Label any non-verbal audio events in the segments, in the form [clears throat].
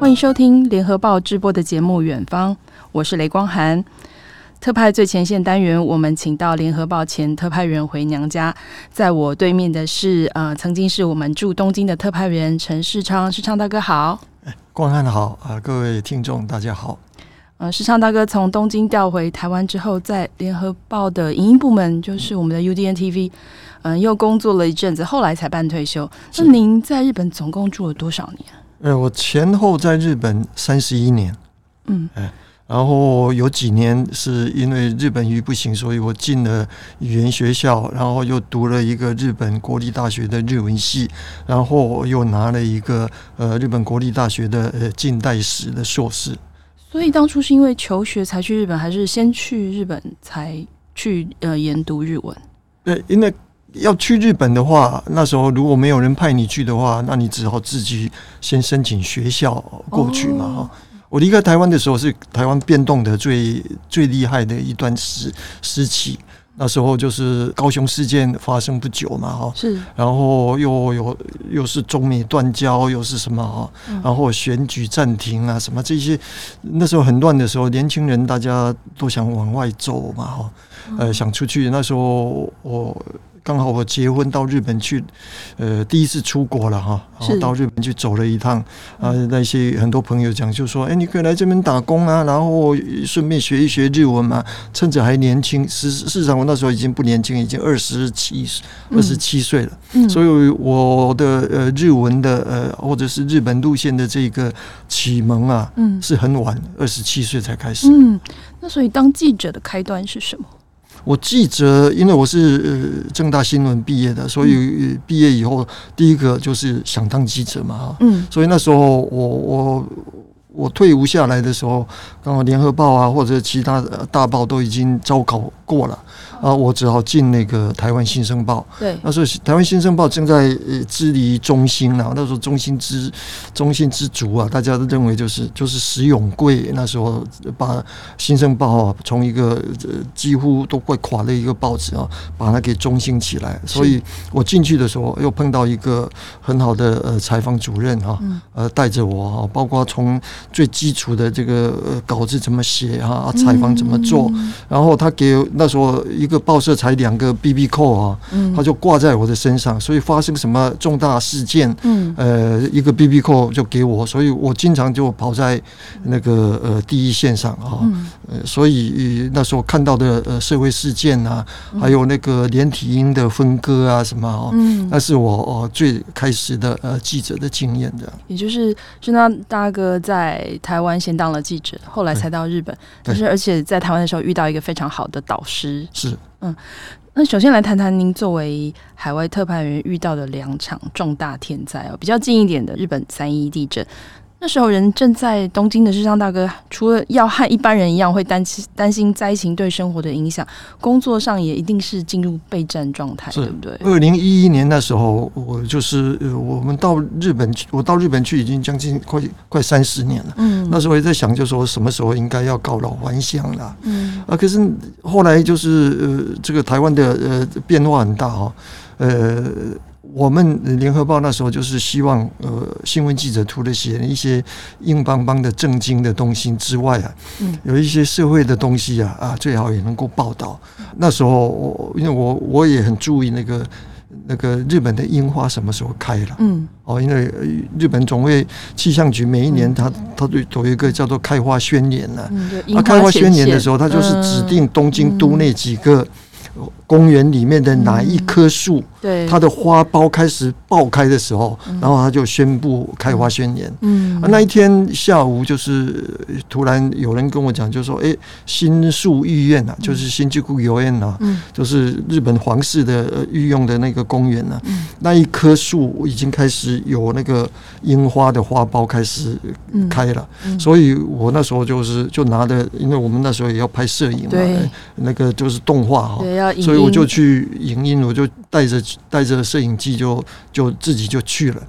欢迎收听联合报直播的节目《远方》，我是雷光涵。特派最前线单元，我们请到联合报前特派员回娘家。在我对面的是，呃，曾经是我们驻东京的特派员陈世昌，世昌大哥好。光汉好啊，各位听众大家好。呃，世昌大哥从东京调回台湾之后，在联合报的影音部门，就是我们的 UDN TV，嗯、呃，又工作了一阵子，后来才办退休。那您在日本总共住了多少年？呃，我前后在日本三十一年。嗯，哎。然后有几年是因为日本语不行，所以我进了语言学校，然后又读了一个日本国立大学的日文系，然后又拿了一个呃日本国立大学的呃近代史的硕士。所以当初是因为求学才去日本，还是先去日本才去呃研读日文？对，因为要去日本的话，那时候如果没有人派你去的话，那你只好自己先申请学校过去嘛哈。哦。我离开台湾的时候是台湾变动的最最厉害的一段时时期，那时候就是高雄事件发生不久嘛，哈，是，然后又有又是中美断交，又是什么哈，然后选举暂停啊，什么这些，那时候很乱的时候，年轻人大家都想往外走嘛，哈，呃，想出去，那时候我。刚好我结婚到日本去，呃，第一次出国了哈，然后到日本去走了一趟啊。那些很多朋友讲，就说：“哎，你可以来这边打工啊，然后顺便学一学日文嘛，趁着还年轻。”事实上，我那时候已经不年轻，已经二十七二十七岁了。嗯，所以我的呃日文的呃或者是日本路线的这个启蒙啊，嗯，是很晚，二十七岁才开始。嗯，那所以当记者的开端是什么？我记者，因为我是呃政大新闻毕业的，所以毕业以后第一个就是想当记者嘛，哈，嗯，所以那时候我我我退伍下来的时候，刚好联合报啊或者其他大报都已经招考过了。啊，我只好进那个台湾新生报。对，那时候台湾新生报正在支离中兴啊，那时候中心之中心之主啊，大家都认为就是就是石永贵那时候把新生报啊从一个几乎都快垮的一个报纸啊，把它给中兴起来。所以我进去的时候又碰到一个很好的呃采访主任哈，呃带着我啊，包括从最基础的这个稿子怎么写哈，采访怎么做，然后他给那时候一。个报社才两个 BB 扣啊，他就挂在我的身上，所以发生什么重大事件，嗯，呃，一个 BB 扣就给我，所以我经常就跑在那个呃第一线上啊，呃，所以那时候看到的呃社会事件啊，还有那个连体婴的分割啊什么啊，嗯，那是我哦最开始的呃记者的经验的，也就是世昌大哥在台湾先当了记者，后来才到日本，但是而且在台湾的时候遇到一个非常好的导师，是。嗯，那首先来谈谈您作为海外特派员遇到的两场重大天灾哦，比较近一点的日本三一地震。那时候人正在东京的世昌大哥，除了要和一般人一样会担心担心灾情对生活的影响，工作上也一定是进入备战状态，对不对？二零一一年那时候，我就是我们到日本去，我到日本去已经将近快快三十年了。嗯，那时候也在想，就说什么时候应该要告老还乡了。嗯，啊，可是后来就是呃，这个台湾的呃变化很大哈，呃。我们联合报那时候就是希望，呃，新闻记者除了写一些硬邦邦的正经的东西之外啊，嗯，有一些社会的东西啊，啊，最好也能够报道。那时候我，因为我我也很注意那个那个日本的樱花什么时候开了，嗯，哦，因为日本总会气象局每一年它它都有一个叫做开花宣言呢，啊，开花宣言的时候，它就是指定东京都那几个。公园里面的哪一棵树，对。它的花苞开始爆开的时候，然后他就宣布开花宣言。嗯，啊，那一天下午就是突然有人跟我讲，就说：“哎，新宿御苑呐，就是新宿御苑呐，就是日本皇室的御用的那个公园呐，那一棵树已经开始有那个樱花的花苞开始开了。所以我那时候就是就拿着，因为我们那时候也要拍摄影嘛，那个就是动画哈，所以。我就去影音，我就带着带着摄影机就就自己就去了。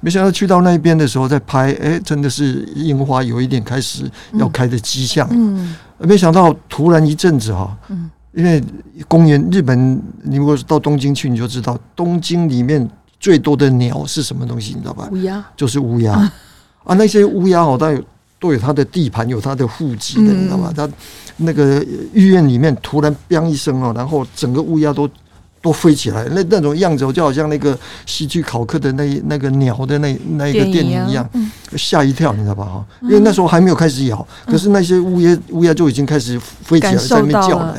没想到去到那边的时候，在拍，哎、欸，真的是樱花有一点开始要开的迹象。嗯，没想到突然一阵子哈，嗯，因为公园日本，你如果是到东京去，你就知道东京里面最多的鸟是什么东西，你知道吧？乌鸦，就是乌鸦。[laughs] 啊，那些乌鸦哦，它有都有它的地盘，有它的户籍的，你知道吗？它那个医院里面突然“砰”一声哦，然后整个乌鸦都都飞起来，那那种样子就好像那个戏剧考克的那那个鸟的那那一个电影一样，吓一跳，你知道吧？哈，因为那时候还没有开始咬，可是那些乌鸦乌鸦就已经开始飞起来，在那边叫了。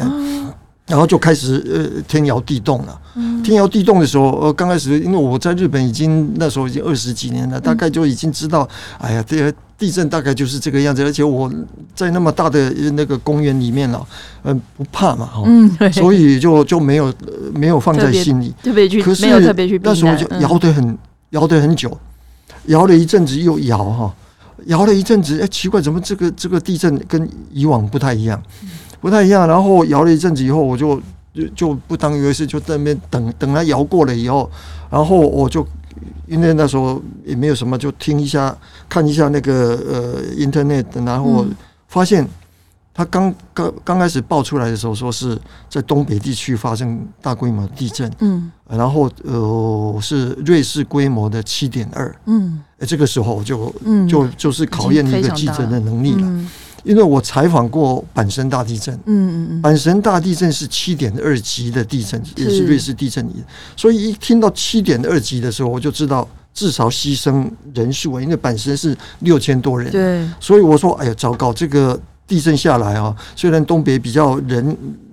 然后就开始呃天摇地动了。天摇地动的时候，呃刚开始因为我在日本已经那时候已经二十几年了，大概就已经知道，哎呀，这个地震大概就是这个样子。而且我在那么大的那个公园里面了，嗯，不怕嘛，哈，所以就就没有没有放在心里，特别去，可是没有特别去。那时候就摇得很摇得很久，摇了一阵子又摇哈，摇了一阵子，哎，奇怪，怎么这个这个地震跟以往不太一样？不太一样，然后摇了一阵子以后，我就就就不当一回事，就在那边等等它摇过了以后，然后我就因为那时候也没有什么，就听一下看一下那个呃 Internet，然后发现他刚刚刚开始爆出来的时候，说是在东北地区发生大规模地震，嗯，然后呃是瑞士规模的七点二，嗯，这个时候就就就是考验一个记者的能力了。因为我采访过阪神大地震，嗯嗯嗯，阪神大地震是七点二级的地震，也是瑞士地震仪，所以一听到七点二级的时候，我就知道至少牺牲人数啊，因为阪神是六千多人，对，所以我说，哎呀，糟糕，这个地震下来啊，虽然东北比较人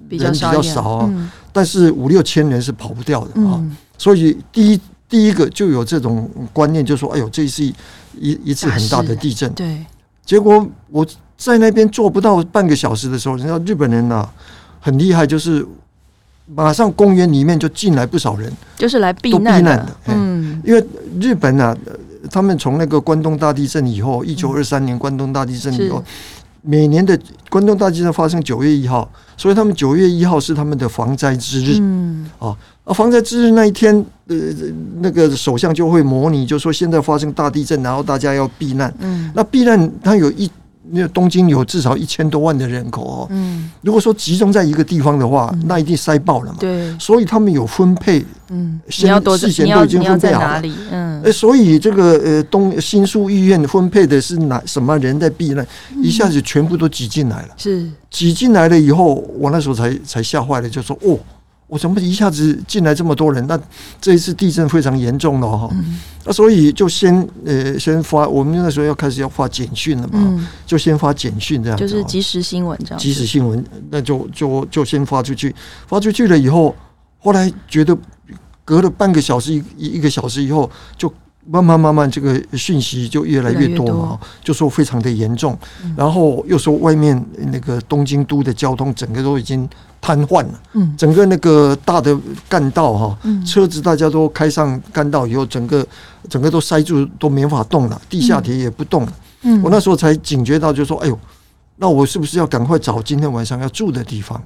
人比较少啊，但是五六千人是跑不掉的啊，所以第一第一个就有这种观念，就说，哎呦，这是一一一次很大的地震，对，结果我。在那边坐不到半个小时的时候，人家日本人呐、啊、很厉害，就是马上公园里面就进来不少人，就是来避难的。嗯，因为日本啊，他们从那个关东大地震以后，一九二三年关东大地震以后，每年的关东大地震发生九月一号，所以他们九月一号是他们的防灾之日。嗯，啊，防灾之日那一天，呃，那个首相就会模拟，就说现在发生大地震，然后大家要避难。嗯，那避难它有一。因为东京有至少一千多万的人口哦，嗯，如果说集中在一个地方的话，那一定塞爆了嘛。对，所以他们有分配，嗯，先事先都已经分配好了。嗯，所以这个呃东新宿医院分配的是哪什么人在避难，一下子全部都挤进来了。是挤进来了以后，我那时候才才吓坏了，就说哦。我怎么一下子进来这么多人？那这一次地震非常严重了哈。那所以就先呃先发，我们那时候要开始要发简讯了嘛，就先发简讯这样。就是即时新闻这样。即时新闻，那就就就先发出去，发出去了以后，后来觉得隔了半个小时一一个小时以后就。慢慢慢慢，这个讯息就越来越多嘛，就说非常的严重，然后又说外面那个东京都的交通整个都已经瘫痪了，嗯，整个那个大的干道哈，车子大家都开上干道以后，整个整个都塞住，都没法动了，地下铁也不动了，嗯，我那时候才警觉到，就说，哎呦，那我是不是要赶快找今天晚上要住的地方？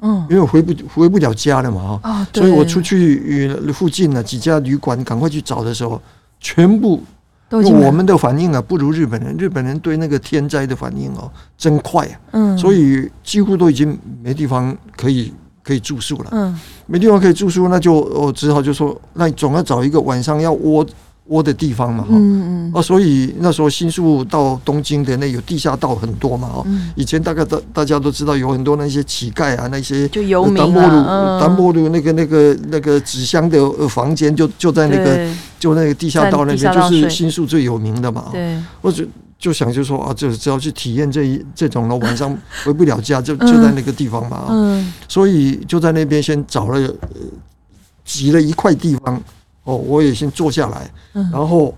嗯，因为回不回不了家了嘛，哈，所以我出去附近的几家旅馆赶快去找的时候。全部，我们的反应啊，不如日本人。日本人对那个天灾的反应哦，真快啊！嗯，所以几乎都已经没地方可以可以住宿了。嗯，没地方可以住宿，那就我只好就说，那你总要找一个晚上要窝。窝的地方嘛，哈，嗯嗯，啊，所以那时候新宿到东京的那有地下道很多嘛，哈，以前大概大大家都知道有很多那些乞丐啊，那些就游民啊，丹波鲁那个那个那个纸箱的房间就就在那个就那个地下道那边，就是新宿最有名的嘛，对，我就就想就说啊，就只要去体验这一这种了晚上 [laughs] 回不了家，就就在那个地方嘛，嗯，所以就在那边先找了挤了一块地方。哦，我也先坐下来，然后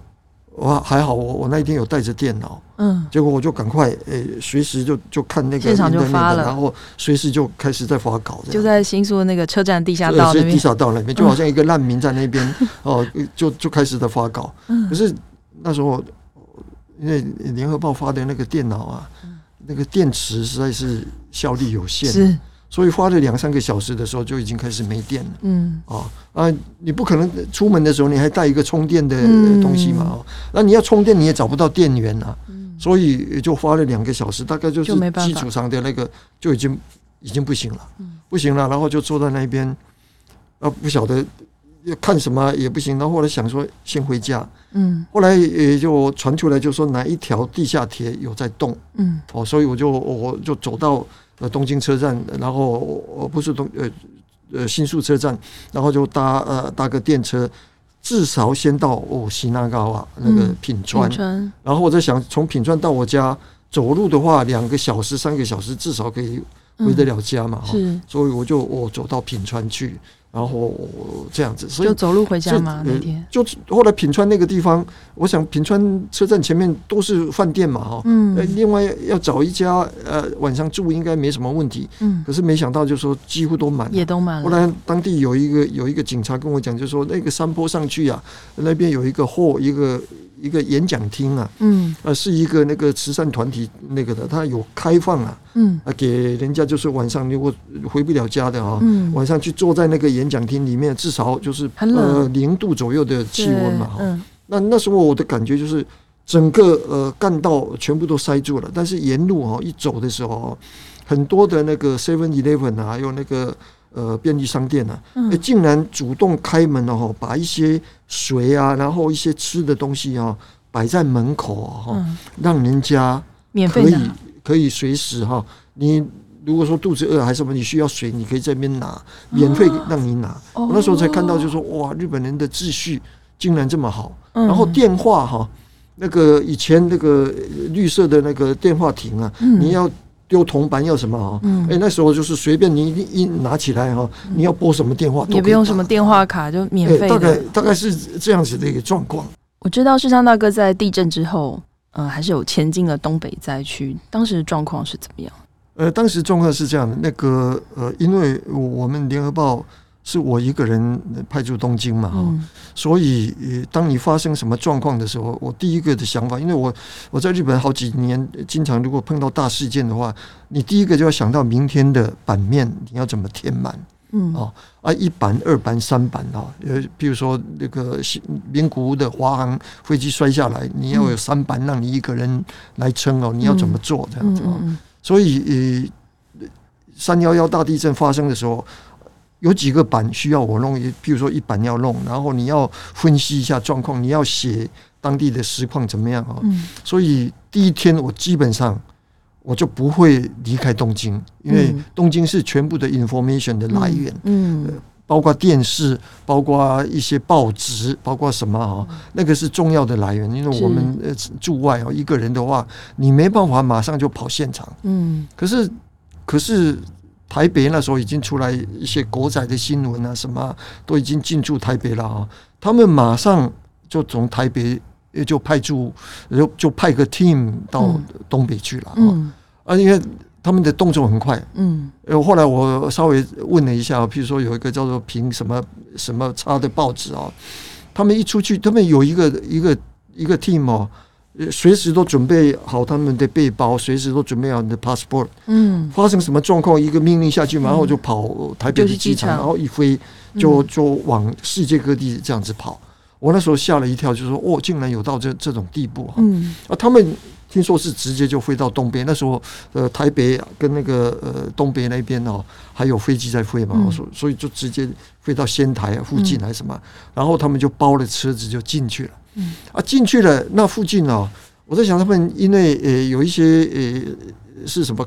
我还好，我我那一天有带着电脑，嗯，结果我就赶快诶，随时就就看那个现场就发了，然后随时就开始在发稿，就在新宿那个车站地下道那边，地下道那边就好像一个难民在那边 [laughs] 哦，就就开始在发稿。嗯。可是那时候因为联合报发的那个电脑啊，那个电池实在是效率有限，是。所以花了两三个小时的时候就已经开始没电了。嗯，啊啊，你不可能出门的时候你还带一个充电的东西嘛？哦，那你要充电你也找不到电源啊。嗯，所以也就花了两个小时，大概就是基础上的那个就已经已经不行了。嗯，不行了，然后就坐在那边，啊，不晓得要看什么也不行。然后后来想说先回家，嗯，后来也就传出来就说哪一条地下铁有在动，嗯，哦，所以我就我就走到呃东京车站，然后呃不是东呃呃新宿车站，然后就搭呃搭个电车，至少先到哦西那高啊那个品川，品川，然后我在想从品川到我家走路的话两个小时三个小时至少可以回得了家嘛，哈，所以我就我走到品川去。然后这样子，所以就走路回家吗？那天就后来品川那个地方，我想品川车站前面都是饭店嘛，哈，嗯，另外要找一家呃晚上住应该没什么问题，嗯，可是没想到就说几乎都满，也都满了。后来当地有一个有一个警察跟我讲，就说那个山坡上去啊，那边有一个货一个。一个演讲厅啊，嗯，呃，是一个那个慈善团体那个的，他有开放啊，嗯，啊，给人家就是晚上如果回不了家的啊，嗯，晚上去坐在那个演讲厅里面，至少就是呃零度左右的气温嘛，哈，嗯，那那时候我的感觉就是整个呃干道全部都塞住了，但是沿路哈一走的时候，很多的那个 Seven Eleven 啊，还有那个。呃，便利商店呢、啊，嗯、竟然主动开门了哈，把一些水啊，然后一些吃的东西啊，摆在门口哈、让人家可以可以随时哈，你如果说肚子饿还是什么，你需要水，你可以在那边拿，免费让你拿。哦、我那时候才看到，就说哇，日本人的秩序竟然这么好。嗯、然后电话哈，那个以前那个绿色的那个电话亭啊，嗯、你要。丢铜板要什么哈？嗯，哎，那时候就是随便你一拿起来哈，你要拨什么电话也不用什么电话卡，就免费。大概大概是这样子的一个状况。我知道世昌大哥在地震之后，嗯，还是有前进了东北灾区，当时的状况是怎么样？呃，当时状况是这样的，那个呃，因为我们联合报。是我一个人派驻东京嘛，嗯、所以当你发生什么状况的时候，我第一个的想法，因为我我在日本好几年，经常如果碰到大事件的话，你第一个就要想到明天的版面你要怎么填满，嗯。哦。啊一版二版三版啊，呃比如说那个名古屋的华航飞机摔下来，你要有三版让你一个人来撑哦，你要怎么做这样子啊？所以呃三幺幺大地震发生的时候。有几个版需要我弄，比如说一版要弄，然后你要分析一下状况，你要写当地的实况怎么样啊？嗯，所以第一天我基本上我就不会离开东京，因为东京是全部的 information 的来源，嗯，包括电视，包括一些报纸，包括什么啊？那个是重要的来源，因为我们呃驻外啊，一个人的话，你没办法马上就跑现场，嗯，可是可是。台北那时候已经出来一些国仔的新闻啊，什么都已经进驻台北了啊。他们马上就从台北也就派驻，就就派个 team 到东北去了啊。嗯、啊，因为他们的动作很快。嗯。呃，后来我稍微问了一下，譬如说有一个叫做评什么什么差的报纸啊，他们一出去，他们有一个一个一个 team 哦。随时都准备好他们的背包，随时都准备好你的 passport。嗯，发生什么状况，一个命令下去，然后就跑台北的机场，然后一飞就就往世界各地这样子跑。我那时候吓了一跳，就说：“哦，竟然有到这这种地步！”嗯，啊，他们听说是直接就飞到东边。那时候，呃，台北跟那个呃东北那边哦，还有飞机在飞嘛，所所以就直接飞到仙台附近还是什么，然后他们就包了车子就进去了。嗯啊，进去了那附近哦，我在想他们因为呃有一些呃是什么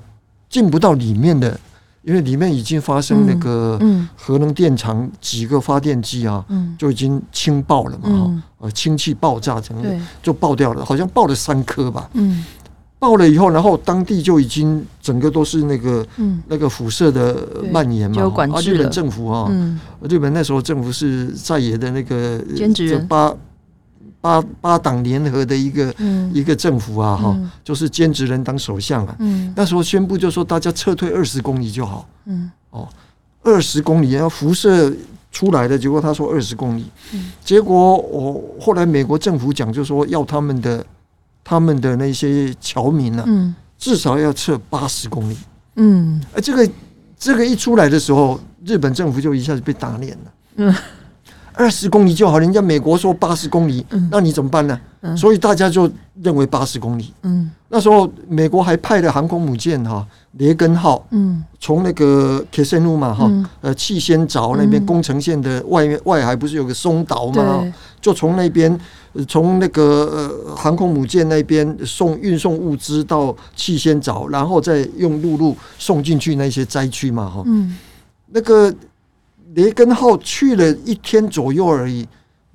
进不到里面的，因为里面已经发生那个核能电厂几个发电机啊，嗯。就已经氢爆了嘛哈，呃氢气爆炸成就爆掉了，好像爆了三颗吧。嗯，爆了以后，然后当地就已经整个都是那个嗯。那个辐射的蔓延嘛，啊，日本政府啊，日本那时候政府是在野的那个就八。八八党联合的一个、嗯、一个政府啊，哈、嗯，就是兼职人当首相啊。嗯、那时候宣布就说大家撤退二十公里就好。嗯，哦，二十公里要辐射出来的，结果他说二十公里。嗯、结果我后来美国政府讲就说要他们的他们的那些侨民呢、啊，嗯、至少要撤八十公里。嗯，这个这个一出来的时候，日本政府就一下子被打脸了。嗯。二十公里就好，人家美国说八十公里，那你怎么办呢？所以大家就认为八十公里。嗯，那时候美国还派了航空母舰哈，雷根号，嗯，从那个克什努嘛哈，呃，气仙沼那边宫城县的外面外海不是有个松岛吗？就从那边，从那个呃航空母舰那边送运送物资到气仙沼，然后再用陆路送进去那些灾区嘛哈。嗯，那个雷根号去了一天左右而已。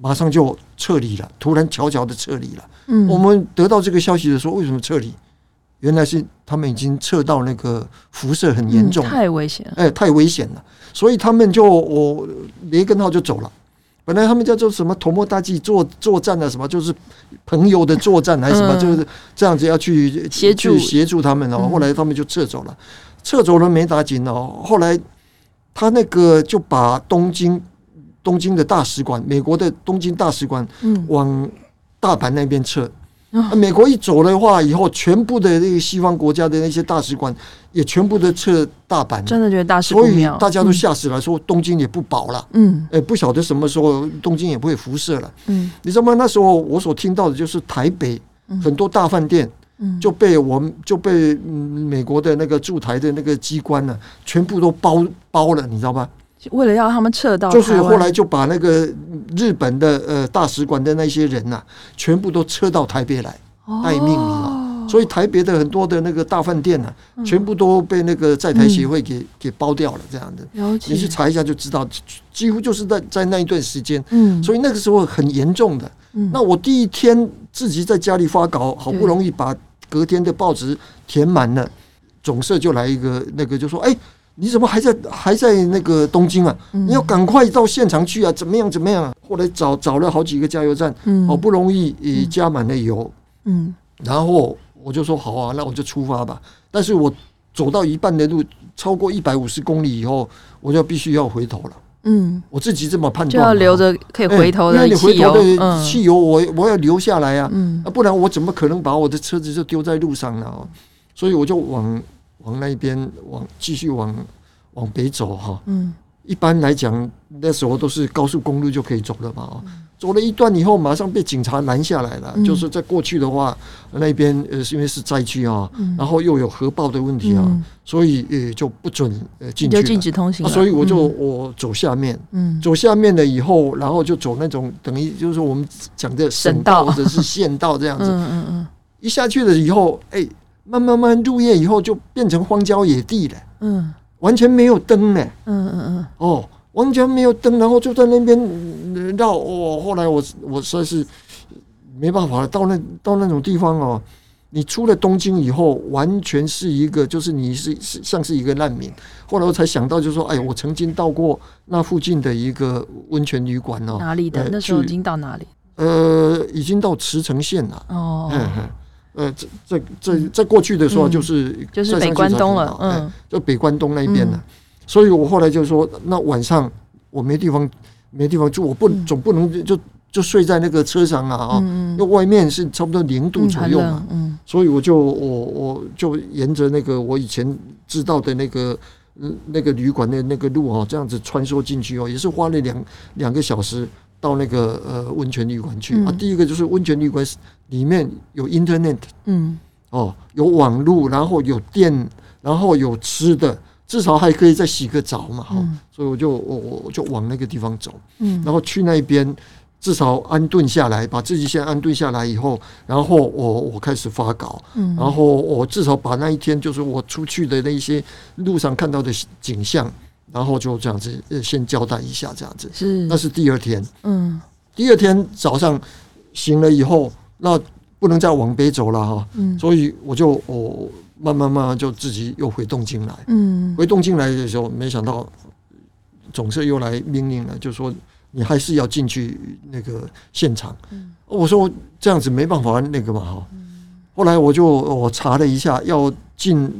马上就撤离了，突然悄悄的撤离了。嗯，我们得到这个消息的时候，为什么撤离？原来是他们已经测到那个辐射很严重，太危险了，哎，太危险了。所以他们就我雷根号就走了。本来他们叫做什么“头目大计作作战”啊，什么就是朋友的作战还是什么，就是这样子要去协助协助他们哦。后来他们就撤走了，撤走了没打紧哦。后来他那个就把东京。东京的大使馆，美国的东京大使馆，往大阪那边撤。美国一走的话，以后全部的那个西方国家的那些大使馆也全部都撤大阪。真的觉得大使，所以大家都吓死了，说东京也不保了。嗯，哎，不晓得什么时候东京也不会辐射了。嗯，你知道吗？那时候我所听到的就是台北很多大饭店，就被我们就被美国的那个驻台的那个机关呢，全部都包包了，你知道吧？为了要他们撤到，就是后来就把那个日本的呃大使馆的那些人呐，全部都撤到台北来待命了。所以台北的很多的那个大饭店呢，全部都被那个在台协会给给包掉了。这样的，你去查一下就知道，几乎就是在在那一段时间。嗯，所以那个时候很严重的。那我第一天自己在家里发稿，好不容易把隔天的报纸填满了，总社就来一个那个就说，哎。你怎么还在还在那个东京啊？你要赶快到现场去啊！怎么样怎么样啊？后来找找了好几个加油站，好不容易也加满了油，嗯，然后我就说好啊，那我就出发吧。但是我走到一半的路，超过一百五十公里以后，我就必须要回头了。嗯，我自己这么判断，就要留着可以回头的汽油，汽油我我要留下来啊，啊，不然我怎么可能把我的车子就丢在路上呢？所以我就往。往那边往继续往往北走哈，嗯，一般来讲那时候都是高速公路就可以走了嘛，走了一段以后马上被警察拦下来了，就是在过去的话那边呃是因为是灾区啊，然后又有核爆的问题啊，所以呃就不准呃进去，就禁止通行，所以我就我走下面，嗯，走下面了以后，然后就走那种等于就是说我们讲的省道或者是县道这样子，[laughs] 嗯嗯嗯，一下去了以后，哎。慢慢慢入夜以后就变成荒郊野地了，嗯，完全没有灯呢，嗯嗯嗯，哦，完全没有灯，然后就在那边绕，哦，后来我我实在是没办法了，到那到那种地方哦，你出了东京以后，完全是一个就是你是是像是一个难民。后来我才想到，就是说，哎，我曾经到过那附近的一个温泉旅馆哦，哪里的？那时候已经到哪里？呃，已经到茨城县了，哦。嗯嗯呃，这这这在过去的时候就是就是北关东了，嗯，就北关东那边了。所以我后来就说，那晚上我没地方没地方住，我不总不能就就睡在那个车上啊啊！那外面是差不多零度左右嘛，嗯，所以我就我我就沿着那个我以前知道的那个那个旅馆的那个路哦，这样子穿梭进去哦，也是花了两两个小时。到那个呃温泉旅馆去、嗯、啊，第一个就是温泉旅馆里面有 Internet，嗯，哦，有网络，然后有电，然后有吃的，至少还可以再洗个澡嘛，哈、嗯，所以我就我我就往那个地方走，嗯，然后去那边至少安顿下来，把自己先安顿下来以后，然后我我开始发稿，嗯，然后我至少把那一天就是我出去的那些路上看到的景象。然后就这样子，先交代一下，这样子。是，那是第二天，嗯，第二天早上醒了以后，那不能再往北走了哈，嗯，所以我就我慢慢慢慢就自己又回东京来，嗯，回东京来的时候，没想到总社又来命令了，就说你还是要进去那个现场，嗯，我说这样子没办法那个嘛哈，后来我就我查了一下，要进。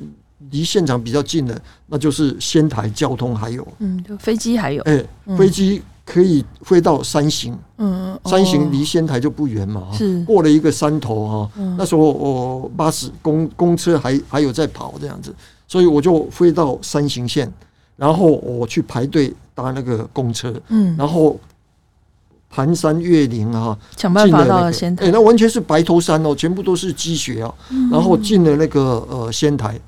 离现场比较近的，那就是仙台交通还有，嗯，就飞机还有，哎，飞机可以飞到山形，嗯，山形离仙台就不远嘛，是。过了一个山头哈，那时候我巴士公公车还还有在跑这样子，所以我就飞到山形县，然后我去排队搭那个公车，嗯，然后盘山越岭啊，想办法到了仙台。哎，那完全是白头山哦，全部都是积雪啊。然后进了那个呃仙台，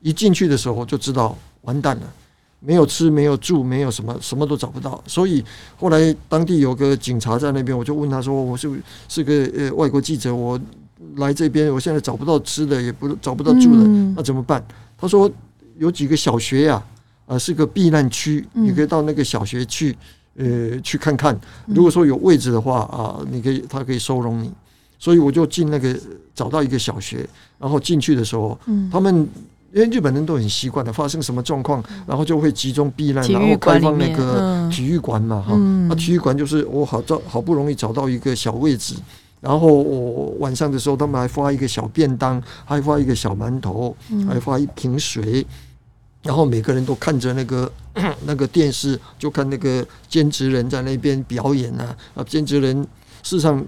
一进去的时候就知道完蛋了，没有吃，没有住，没有什么，什么都找不到。所以后来当地有个警察在那边，我就问他说：“我是是个呃外国记者，我来这边，我现在找不到吃的，也不找不到住的，那怎么办？”他说：“有几个小学呀，啊，是个避难区，你可以到那个小学去。”呃，去看看，如果说有位置的话啊，你可以，他可以收容你。所以我就进那个找到一个小学，然后进去的时候，他们因为日本人都很习惯的，发生什么状况，然后就会集中避难，然后开放那个体育馆嘛，哈，那体育馆就是我好找好不容易找到一个小位置，然后我晚上的时候，他们还发一个小便当，还发一个小馒头，还发一瓶水。然后每个人都看着那个 [clears throat] 那个电视，就看那个兼职人在那边表演啊啊！兼职人事实上，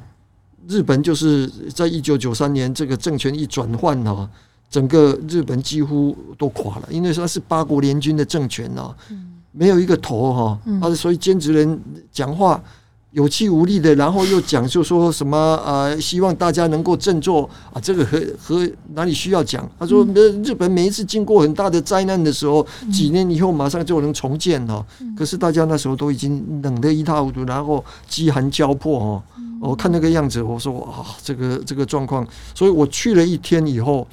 日本就是在一九九三年这个政权一转换啊，整个日本几乎都垮了，因为它是八国联军的政权啊，没有一个头哈啊，所以兼职人讲话。有气无力的，然后又讲就说什么呃，希望大家能够振作啊，这个和和哪里需要讲？他说，日本每一次经过很大的灾难的时候，几年以后马上就能重建了。可是大家那时候都已经冷得一塌糊涂，然后饥寒交迫哈。我看那个样子，我说啊，这个这个状况，所以我去了一天以后。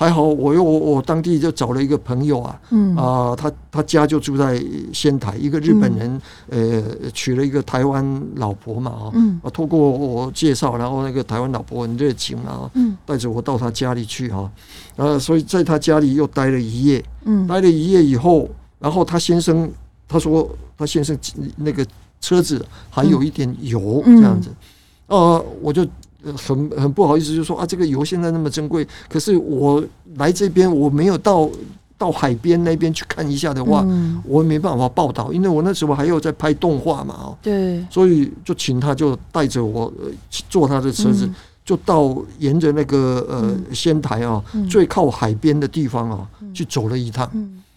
还好，我又我我当地就找了一个朋友啊，嗯。啊，他他家就住在仙台，一个日本人，呃，娶了一个台湾老婆嘛，啊，嗯，啊，透过我介绍，然后那个台湾老婆很热情啊，嗯，带着我到他家里去哈，啊，所以在他家里又待了一夜，嗯，待了一夜以后，然后他先生他说他先生那个车子还有一点油这样子，哦，我就。很很不好意思，就说啊，这个油现在那么珍贵，可是我来这边我没有到到海边那边去看一下的话，嗯、我没办法报道，因为我那时候还有在拍动画嘛，哦，对，所以就请他就带着我坐他的车子，嗯、就到沿着那个呃仙台啊、嗯、最靠海边的地方啊、嗯、去走了一趟。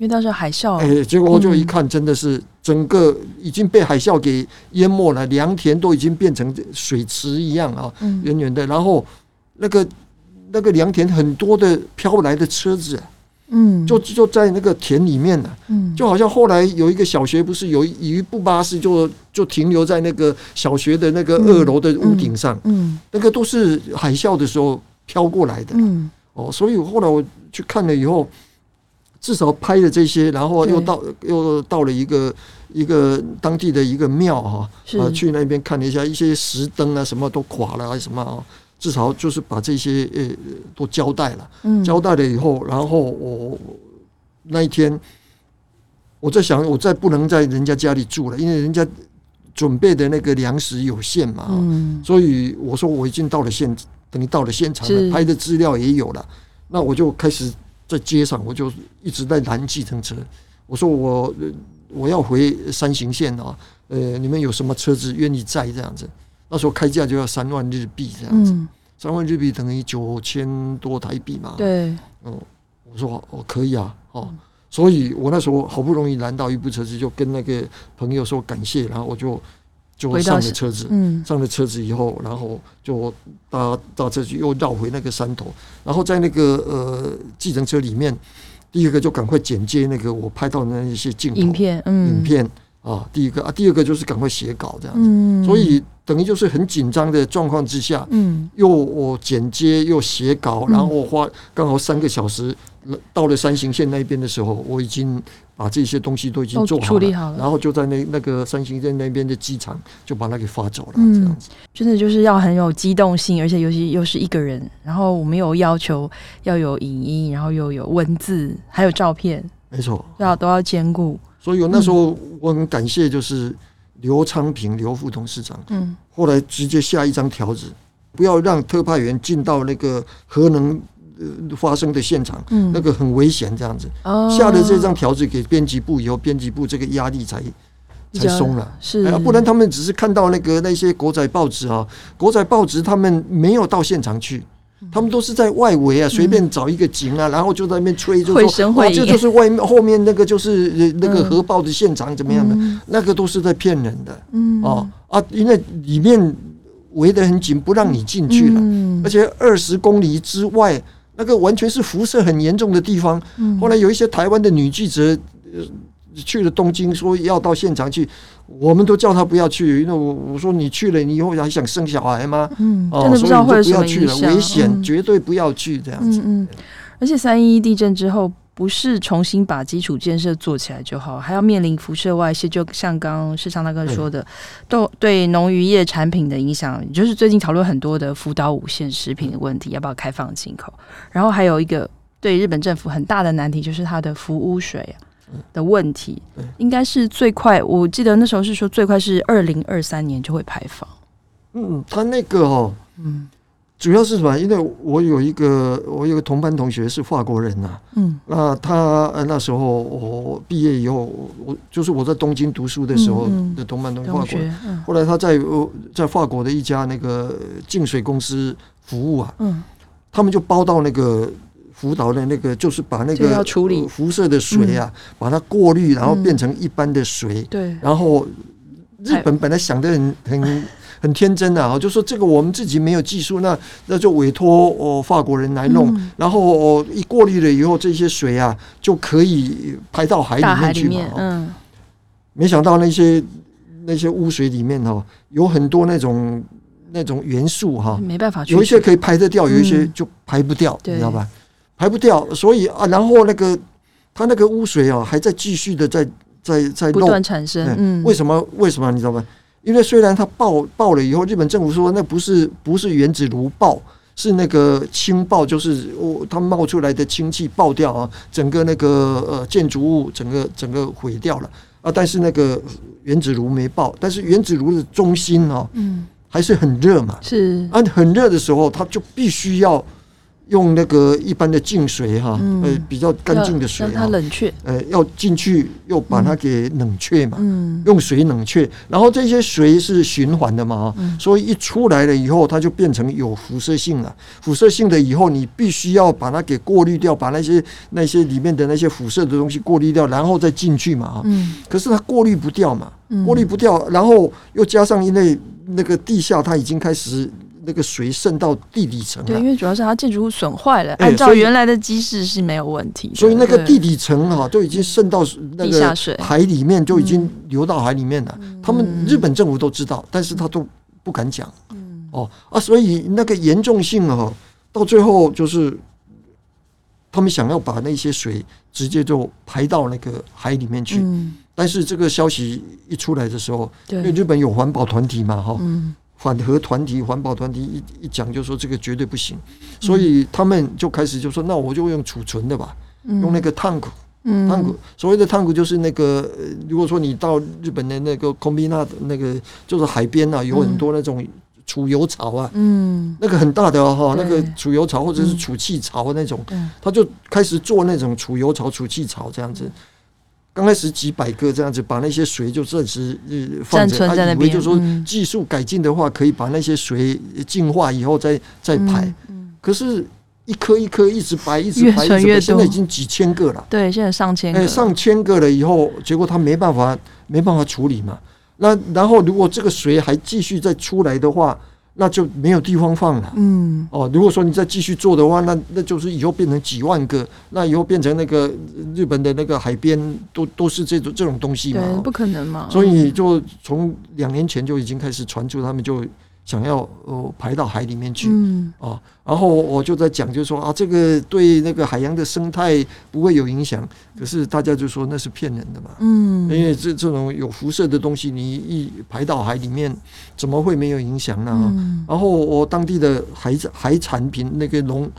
嗯因为当时海啸，哎，结果我就一看，真的是整个已经被海啸给淹没了，良田都已经变成水池一样啊，远远的。然后那个那个良田很多的飘来的车子，嗯，就就在那个田里面呢，嗯，就好像后来有一个小学，不是有一部巴士就就停留在那个小学的那个二楼的屋顶上，嗯，那个都是海啸的时候飘过来的，嗯，哦，所以后来我去看了以后。至少拍了这些，然后又到又到了一个一个当地的一个庙哈，啊，去那边看了一下，一些石灯啊什么都垮了还是什么啊，至少就是把这些呃都交代了，交代了以后，然后我那一天我在想，我再不能在人家家里住了，因为人家准备的那个粮食有限嘛，所以我说我已经到了现，等于到了现场了，拍的资料也有了，那我就开始。在街上，我就一直在拦计程车。我说我我要回山行县啊，呃，你们有什么车子愿意载这样子？那时候开价就要三万日币这样子，三万日币等于九千多台币嘛。对，嗯，我说哦可以啊，哦，所以我那时候好不容易拦到一部车子，就跟那个朋友说感谢，然后我就。就上了车子，上了车子以后，然后就搭搭车去，又绕回那个山头，然后在那个呃计程车里面，第一个就赶快剪接那个我拍到的那一些镜头、影片，嗯，影片啊，第一个啊，第二个就是赶快写稿这样子，所以等于就是很紧张的状况之下，嗯，又我剪接又写稿，然后花刚好三个小时。到了山形县那边的时候，我已经把这些东西都已经做好了，处理好了，然后就在那那个山形县那边的机场就把它给发走了。这样子，真的就是要很有机动性，而且尤其又是一个人，然后我们有要求要有影音，然后又有文字，还有照片，没错，要都要兼顾。所以我那时候我很感谢，就是刘昌平刘副董事长，嗯，后来直接下一张条子，不要让特派员进到那个核能。呃，发生的现场，嗯，那个很危险，这样子。哦，下了这张条子给编辑部以后，编辑部这个压力才才松了。是，不然他们只是看到那个那些国仔报纸啊，国仔报纸他们没有到现场去，他们都是在外围啊，随便找一个井啊，然后就在那边吹，就说哇，这就是外面后面那个就是那个核爆的现场怎么样的，那个都是在骗人的。哦啊，因为里面围得很紧，不让你进去了，而且二十公里之外，那个完全是辐射很严重的地方。后来有一些台湾的女记者。去了东京，说要到现场去，我们都叫他不要去，因为我我说你去了，你以后还想生小孩吗？嗯，真的不知道会有什么影响，危险，绝对不要去这样子。嗯嗯，而且三一地震之后，不是重新把基础建设做起来就好，还要面临辐射外泄，就像刚刚市场大哥说的，都对农渔业产品的影响，就是最近讨论很多的福岛五县食品的问题，要不要开放进口？然后还有一个对日本政府很大的难题，就是它的福污水啊。的问题应该是最快，我记得那时候是说最快是二零二三年就会排放。嗯，他那个哦，嗯，主要是什么？因为我有一个我有个同班同学是法国人呐，嗯，那他那时候我毕业以后，我就是我在东京读书的时候的同班同学，法国人。后来他在在法国的一家那个净水公司服务啊，嗯，他们就包到那个。福岛的那个就是把那个辐射的水啊，把它过滤，然后变成一般的水。对。然后日本本来想的很很很天真的啊，就说这个我们自己没有技术，那那就委托哦法国人来弄。然后哦一过滤了以后，这些水啊就可以排到海里面去嘛。嗯。没想到那些那些污水里面哦有很多那种那种元素哈，没办法，有一些可以排得掉，有一些就排不掉，你知道吧？排不掉，所以啊，然后那个它那个污水啊，还在继续的在在在不断产生。嗯，为什么？为什么？你知道吗？因为虽然它爆爆了以后，日本政府说那不是不是原子炉爆，是那个氢爆，就是哦，它冒出来的氢气爆掉啊，整个那个呃建筑物整个整个毁掉了啊。但是那个原子炉没爆，但是原子炉的中心啊，嗯，还是很热嘛。是啊，很热的时候，它就必须要。用那个一般的净水哈，呃，比较干净的水，让它冷却，呃，要进去又把它给冷却嘛，用水冷却，然后这些水是循环的嘛，所以一出来了以后，它就变成有辐射性了。辐射性的以后，你必须要把它给过滤掉，把那些那些里面的那些辐射的东西过滤掉，然后再进去嘛，嗯，可是它过滤不掉嘛，过滤不掉，然后又加上因为那个地下它已经开始。那个水渗到地底层了，对，因为主要是它建筑物损坏了，按照原来的机制是没有问题，所以那个地底层哈都已经渗到那个海里面，就已经流到海里面了。他们日本政府都知道，但是他都不敢讲。哦啊，所以那个严重性哈，到最后就是他们想要把那些水直接就排到那个海里面去，但是这个消息一出来的时候，因为日本有环保团体嘛，哈。反核团体、环保团体一一讲，就说这个绝对不行，所以他们就开始就说，那我就用储存的吧，用那个 tank，tank，所谓的 tank 就是那个，如果说你到日本的那个 combina 那个，就是海边啊，有很多那种储油槽啊，嗯，那个很大的哈，那个储油槽或者是储气槽那种，他就开始做那种储油槽、储气槽这样子。刚开始几百个这样子，把那些水就暂时呃放着，他以为就说技术改进的话，可以把那些水净化以后再再排。可是，一颗一颗一直排，一直排，现在已经几千个了。对，现在上千个，上千个了以后，结果他没办法，没办法处理嘛。那然后，如果这个水还继续再出来的话，那就没有地方放了。嗯，哦，如果说你再继续做的话，那那就是以后变成几万个，那以后变成那个日本的那个海边都都是这种这种东西嘛？对，不可能嘛。所以就从两年前就已经开始传出，他们就。想要呃排到海里面去，嗯。啊，然后我就在讲，就是说啊，这个对那个海洋的生态不会有影响，可是大家就说那是骗人的嘛，嗯，因为这这种有辐射的东西，你一排到海里面，怎么会没有影响呢？嗯、然后我当地的海海产品那个农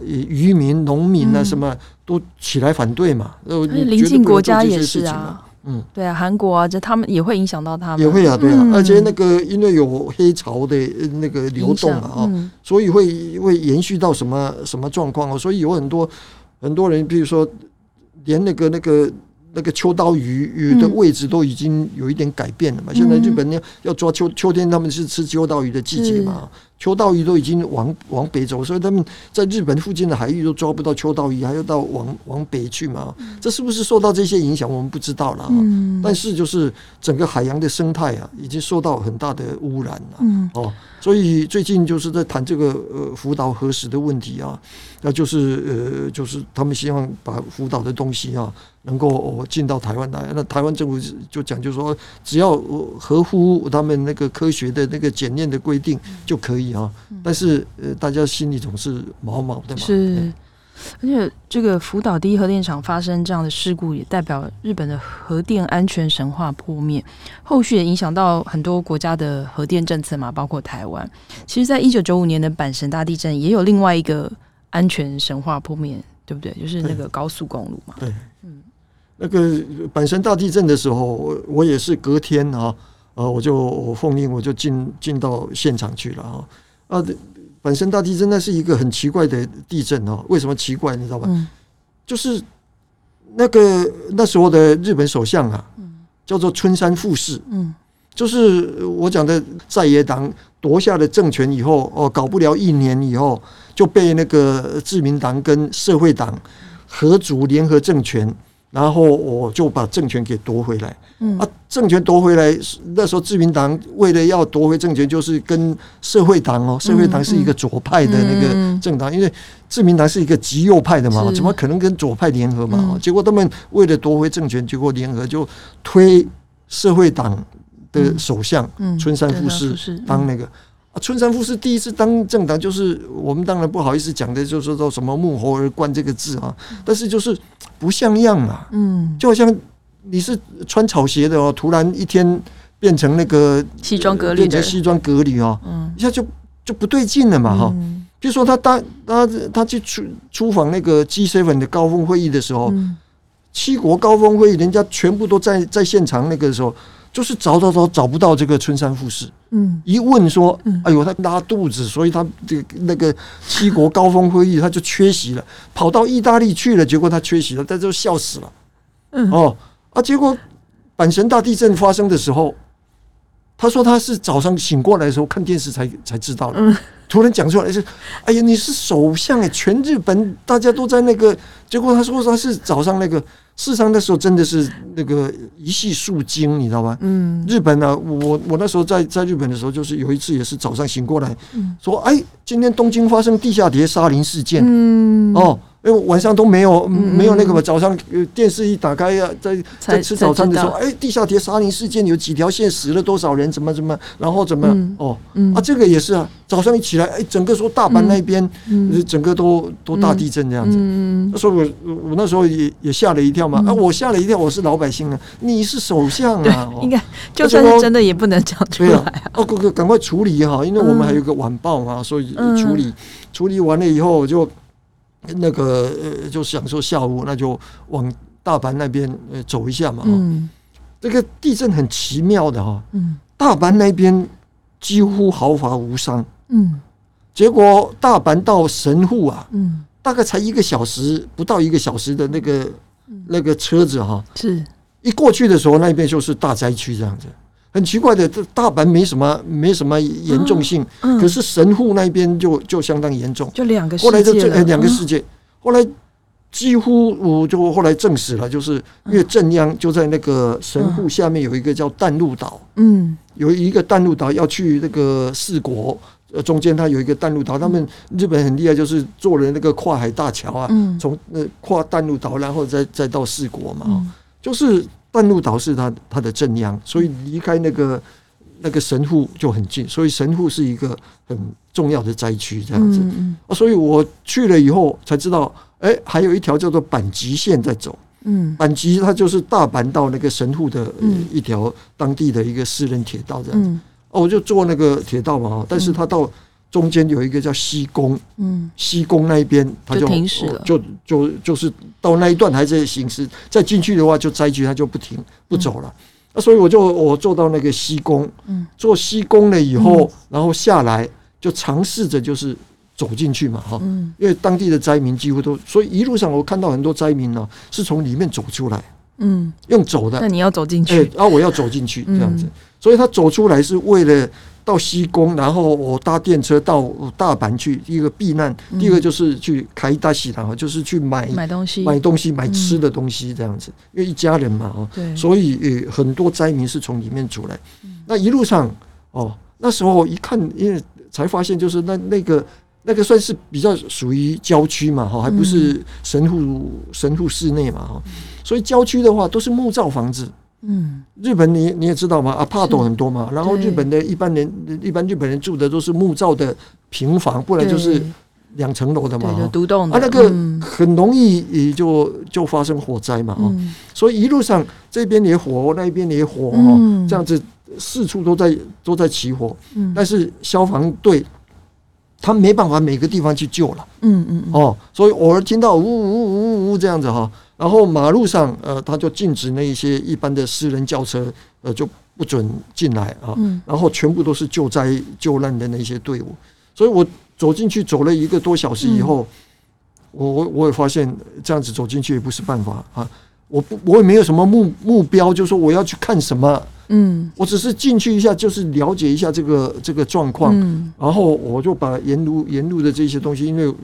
渔民、农民啊，什么都起来反对嘛，呃，邻近国家也是啊。嗯，对啊，韩国啊，这他们也会影响到他们，也会啊，对啊，而且那个因为有黑潮的那个流动啊，嗯、所以会会延续到什么什么状况啊？所以有很多很多人，比如说连那个那个那个秋刀鱼鱼的位置都已经有一点改变了嘛。嗯、现在日本要要抓秋秋天，他们是吃秋刀鱼的季节嘛，秋刀鱼都已经往往北走，所以他们在日本附近的海域都抓不到秋刀鱼，还要到往往北去嘛？这是不是受到这些影响？我们不知道了。嗯，但是就是整个海洋的生态啊，已经受到很大的污染了。嗯，哦，所以最近就是在谈这个呃福岛核实的问题啊，那就是呃就是他们希望把福岛的东西啊。能够进到台湾来，那台湾政府就讲，就说只要合乎他们那个科学的那个检验的规定就可以啊。但是呃，大家心里总是毛毛的嘛。是，而且这个福岛第一核电厂发生这样的事故，也代表日本的核电安全神话破灭，后续也影响到很多国家的核电政策嘛，包括台湾。其实，在一九九五年的阪神大地震，也有另外一个安全神话破灭，对不对？就是那个高速公路嘛。对，嗯。那个阪神大地震的时候，我我也是隔天啊，呃，我就我奉命我就进进到现场去了啊。啊，本身大地震那是一个很奇怪的地震哦。为什么奇怪？你知道吧？嗯、就是那个那时候的日本首相啊，叫做春山富士。嗯，就是我讲的在野党夺下了政权以后，哦，搞不了一年以后，就被那个自民党跟社会党合组联合政权。然后我就把政权给夺回来。嗯啊，政权夺回来，那时候自民党为了要夺回政权，就是跟社会党哦，社会党是一个左派的那个政党，因为自民党是一个极右派的嘛，怎么可能跟左派联合嘛？结果他们为了夺回政权，结果联合就推社会党的首相春山富士当那个。春山富士第一次当政党，就是我们当然不好意思讲的，就是说什么木猴而冠这个字啊，但是就是不像样啊，嗯，就好像你是穿草鞋的哦，突然一天变成那个西装革履，变成西装革履哦，嗯，一下就就不对劲了嘛哈。比如说他当他他去出出访那个 G7 的高峰会议的时候，七国高峰会议，人家全部都在在现场那个时候。就是找找找找不到这个春山富士，嗯，一问说，哎呦，他拉肚子，所以他这个那个七国高峰会议他就缺席了，跑到意大利去了，结果他缺席了，他就笑死了，嗯。哦啊，结果阪神大地震发生的时候，他说他是早上醒过来的时候看电视才才知道的，突然讲出来是，哎呀，你是首相哎，全日本大家都在那个，结果他说他是早上那个。事实上，那时候真的是那个一系数惊，你知道吧？嗯，日本呢、啊，我我那时候在在日本的时候，就是有一次也是早上醒过来，说，哎，今天东京发生地下铁杀人事件，嗯，哦。因为晚上都没有没有那个嘛，早上电视一打开呀，在在吃早餐的时候，哎，地下铁杀人事件有几条线死了多少人，怎么怎么，然后怎么？哦，啊，这个也是啊，早上一起来，哎，整个说大阪那边，整个都都大地震这样子，所以我我那时候也也吓了一跳嘛，啊，我吓了一跳，我是老百姓啊，你是首相啊，应该就算是真的也不能讲出来啊，哦，哥哥赶快处理哈，因为我们还有个晚报嘛，所以处理处理完了以后就。那个呃，就享受下午那就往大阪那边呃走一下嘛。嗯，这个地震很奇妙的哈。嗯，大阪那边几乎毫发无伤。嗯，结果大阪到神户啊，嗯，大概才一个小时不到一个小时的那个那个车子哈，是一过去的时候，那边就是大灾区这样子。很奇怪的，这大阪没什么，没什么严重性，嗯嗯、可是神户那边就就相当严重，就两个世界，后来就这两个世界，后来几乎我就后来证实了，就是因为震央就在那个神户下面有一个叫淡路岛，嗯，有一个淡路岛要去那个四国，呃，中间它有一个淡路岛，他们日本很厉害，就是做了那个跨海大桥啊，从那跨淡路岛，然后再再到四国嘛，就是。淡路岛是它它的正央，所以离开那个那个神户就很近，所以神户是一个很重要的灾区，这样子啊。所以我去了以后才知道，哎，还有一条叫做阪急线在走。嗯，阪急它就是大阪到那个神户的一条当地的一个私人铁道，这样子。哦，我就坐那个铁道嘛，但是它到。中间有一个叫西宫，嗯，西宫那一边它就停驶了，就就就是到那一段还在行驶，再进去的话就灾区，它就不停不走了。那所以我就我坐到那个西宫，嗯，坐西宫了以后，然后下来就尝试着就是走进去嘛，哈，嗯，因为当地的灾民几乎都，所以一路上我看到很多灾民呢是从里面走出来，嗯，用走的，那你要走进去，哎，啊，我要走进去这样子，所以他走出来是为了。到西宫，然后我搭电车到大阪去，一个避难，嗯、第二个就是去开大喜堂，就是去买买东西、买东西、买吃的东西这样子，嗯、因为一家人嘛，所以呃很多灾民是从里面出来。嗯、那一路上哦，那时候一看，因为才发现就是那那个那个算是比较属于郊区嘛，哈，还不是神户、嗯、神户市内嘛，哈，所以郊区的话都是木造房子。嗯，日本你你也知道嘛，阿帕斗很多嘛，然后日本的一般人一般日本人住的都是木造的平房，不然就是两层楼的嘛，独栋的，啊，那个很容易也就就发生火灾嘛，哦，所以一路上这边也火，那边也火，哦，这样子四处都在都在起火，但是消防队他没办法每个地方去救了，嗯嗯哦，所以偶尔听到呜呜呜呜呜这样子哈。然后马路上，呃，他就禁止那一些一般的私人轿车，呃，就不准进来啊。嗯。然后全部都是救灾救难的那些队伍，所以我走进去走了一个多小时以后，我我我也发现这样子走进去也不是办法啊。我不我也没有什么目目标，就是说我要去看什么。嗯。我只是进去一下，就是了解一下这个这个状况。嗯。然后我就把沿路沿路的这些东西，因为。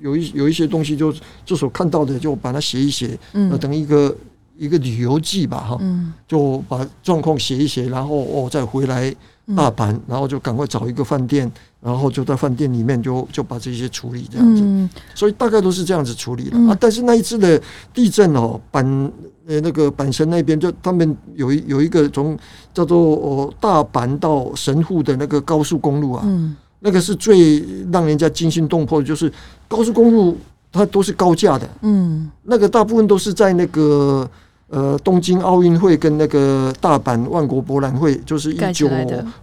有一有一些东西就就所看到的，就把它写一写，呃，等一个一个旅游记吧，哈，就把状况写一写，然后哦再回来大阪，然后就赶快找一个饭店，然后就在饭店里面就就把这些处理这样子，所以大概都是这样子处理的啊。但是那一次的地震哦，阪呃那个阪神那边就他们有一有一个从叫做哦大阪到神户的那个高速公路啊。那个是最让人家惊心动魄的，就是高速公路它都是高架的，嗯，那个大部分都是在那个呃东京奥运会跟那个大阪万国博览会，就是一九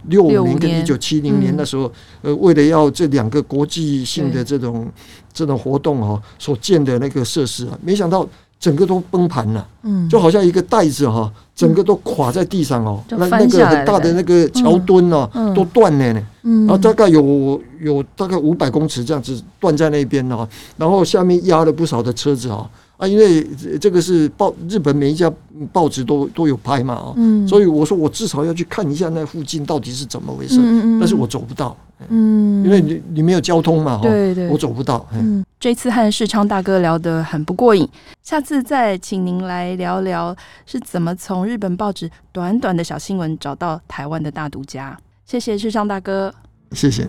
六五年跟一九七零年那时候，呃，为了要这两个国际性的这种这种活动啊，所建的那个设施啊，没想到。整个都崩盘了，嗯，就好像一个袋子哈，整个都垮在地上哦，那那个很大的那个桥墩哦，都断了呢，嗯，然后大概有有大概五百公尺这样子断在那边哦，然后下面压了不少的车子啊啊，因为这个是报日本每一家报纸都都有拍嘛啊，嗯，所以我说我至少要去看一下那附近到底是怎么回事，但是我走不到。嗯，因为你你没有交通嘛，对对，我走不到。嗯，这次和世昌大哥聊得很不过瘾，下次再请您来聊聊是怎么从日本报纸短短的小新闻找到台湾的大独家。谢谢世昌大哥，谢谢。